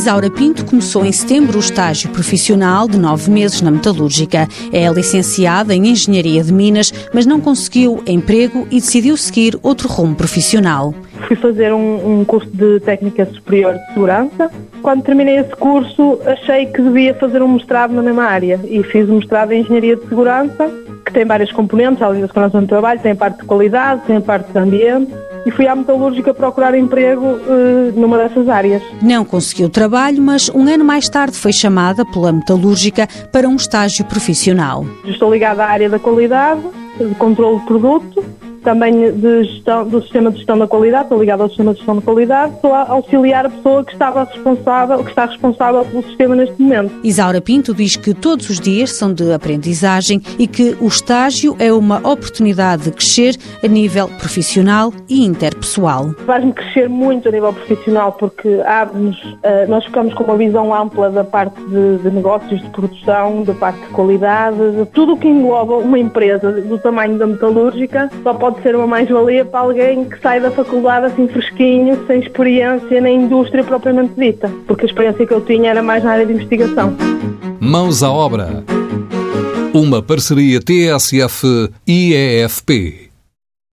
Isaura Pinto começou em setembro o estágio profissional de nove meses na metalúrgica. É licenciada em Engenharia de Minas, mas não conseguiu emprego e decidiu seguir outro rumo profissional. Fui fazer um, um curso de técnica superior de segurança. Quando terminei esse curso, achei que devia fazer um mestrado na mesma área e fiz o um mestrado em Engenharia de Segurança, que tem várias componentes, além da segurança no trabalho, tem a parte de qualidade, tem a parte de ambiente e fui à metalúrgica procurar emprego uh, numa dessas áreas. Não conseguiu trabalho, mas um ano mais tarde foi chamada pela metalúrgica para um estágio profissional. Estou ligada à área da qualidade, de controle de produto também de gestão, do sistema de gestão da qualidade, estou ligado ao sistema de gestão da qualidade, estou a auxiliar a pessoa que estava responsável, que está responsável pelo sistema neste momento. Isaura Pinto diz que todos os dias são de aprendizagem e que o estágio é uma oportunidade de crescer a nível profissional e interpessoal. Faz-me crescer muito a nível profissional porque abre-nos, uh, nós ficamos com uma visão ampla da parte de, de negócios, de produção, da parte de qualidade, de tudo o que engloba uma empresa do tamanho da metalúrgica, só pode pode ser uma mais-valia para alguém que sai da faculdade assim fresquinho, sem experiência na indústria propriamente dita, porque a experiência que eu tinha era mais na área de investigação. Mãos à obra. Uma parceria TSF-IEFP.